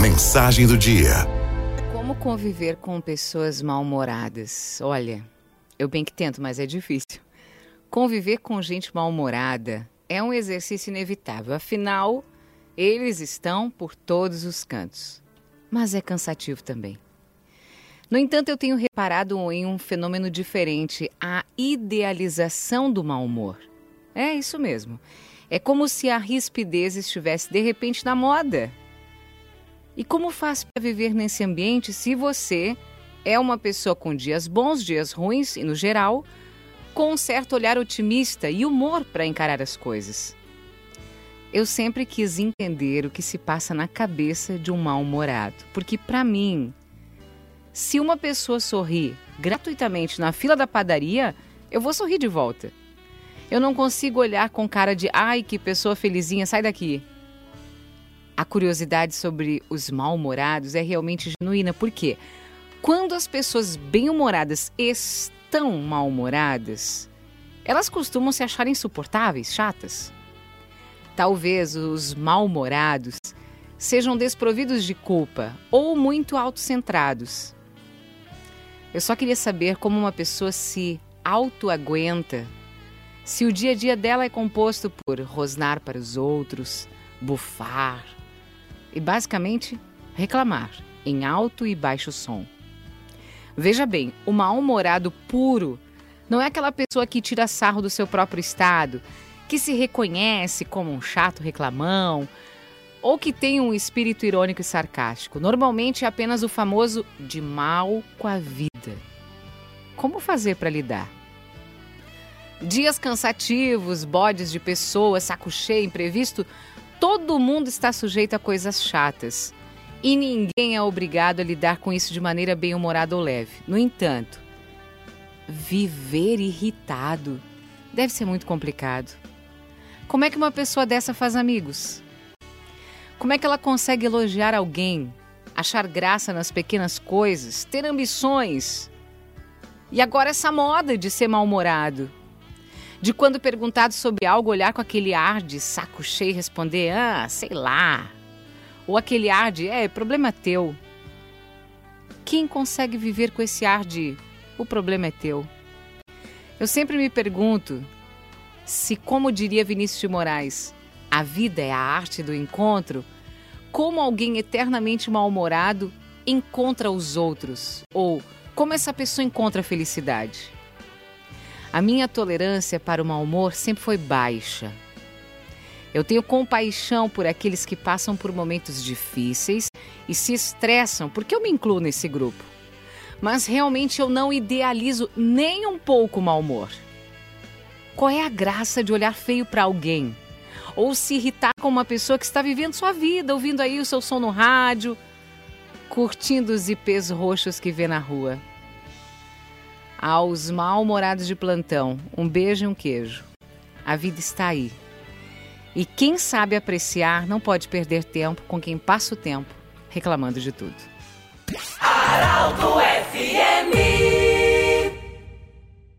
Mensagem do dia. Como conviver com pessoas mal-humoradas? Olha, eu bem que tento, mas é difícil. Conviver com gente mal-humorada é um exercício inevitável, afinal, eles estão por todos os cantos. Mas é cansativo também. No entanto, eu tenho reparado em um fenômeno diferente, a idealização do mau humor. É isso mesmo. É como se a rispidez estivesse de repente na moda. E como faz para viver nesse ambiente se você é uma pessoa com dias bons, dias ruins e, no geral, com um certo olhar otimista e humor para encarar as coisas? Eu sempre quis entender o que se passa na cabeça de um mal-humorado, porque para mim, se uma pessoa sorri gratuitamente na fila da padaria, eu vou sorrir de volta. Eu não consigo olhar com cara de ai, que pessoa felizinha, sai daqui. A curiosidade sobre os mal-humorados é realmente genuína, porque quando as pessoas bem-humoradas estão mal-humoradas, elas costumam se achar insuportáveis, chatas. Talvez os mal-humorados sejam desprovidos de culpa ou muito autocentrados. Eu só queria saber como uma pessoa se auto-aguenta se o dia a dia dela é composto por rosnar para os outros, bufar e basicamente reclamar em alto e baixo som. Veja bem, o mal-humorado puro não é aquela pessoa que tira sarro do seu próprio estado, que se reconhece como um chato reclamão ou que tem um espírito irônico e sarcástico. Normalmente é apenas o famoso de mal com a vida. Como fazer para lidar? Dias cansativos, bodes de pessoas, saco cheio, imprevisto, todo mundo está sujeito a coisas chatas. E ninguém é obrigado a lidar com isso de maneira bem-humorada ou leve. No entanto, viver irritado deve ser muito complicado. Como é que uma pessoa dessa faz amigos? Como é que ela consegue elogiar alguém, achar graça nas pequenas coisas, ter ambições? E agora essa moda de ser mal-humorado de quando perguntado sobre algo, olhar com aquele ar de saco cheio e responder, ah, sei lá. Ou aquele ar de, é, problema teu. Quem consegue viver com esse ar de, o problema é teu? Eu sempre me pergunto se, como diria Vinícius de Moraes, a vida é a arte do encontro, como alguém eternamente mal-humorado encontra os outros? Ou como essa pessoa encontra a felicidade? A minha tolerância para o mau humor sempre foi baixa. Eu tenho compaixão por aqueles que passam por momentos difíceis e se estressam, porque eu me incluo nesse grupo. Mas realmente eu não idealizo nem um pouco o mau humor. Qual é a graça de olhar feio para alguém? Ou se irritar com uma pessoa que está vivendo sua vida, ouvindo aí o seu som no rádio, curtindo os ipês roxos que vê na rua? Aos mal-humorados de plantão, um beijo e um queijo. A vida está aí. E quem sabe apreciar não pode perder tempo com quem passa o tempo reclamando de tudo. Araldo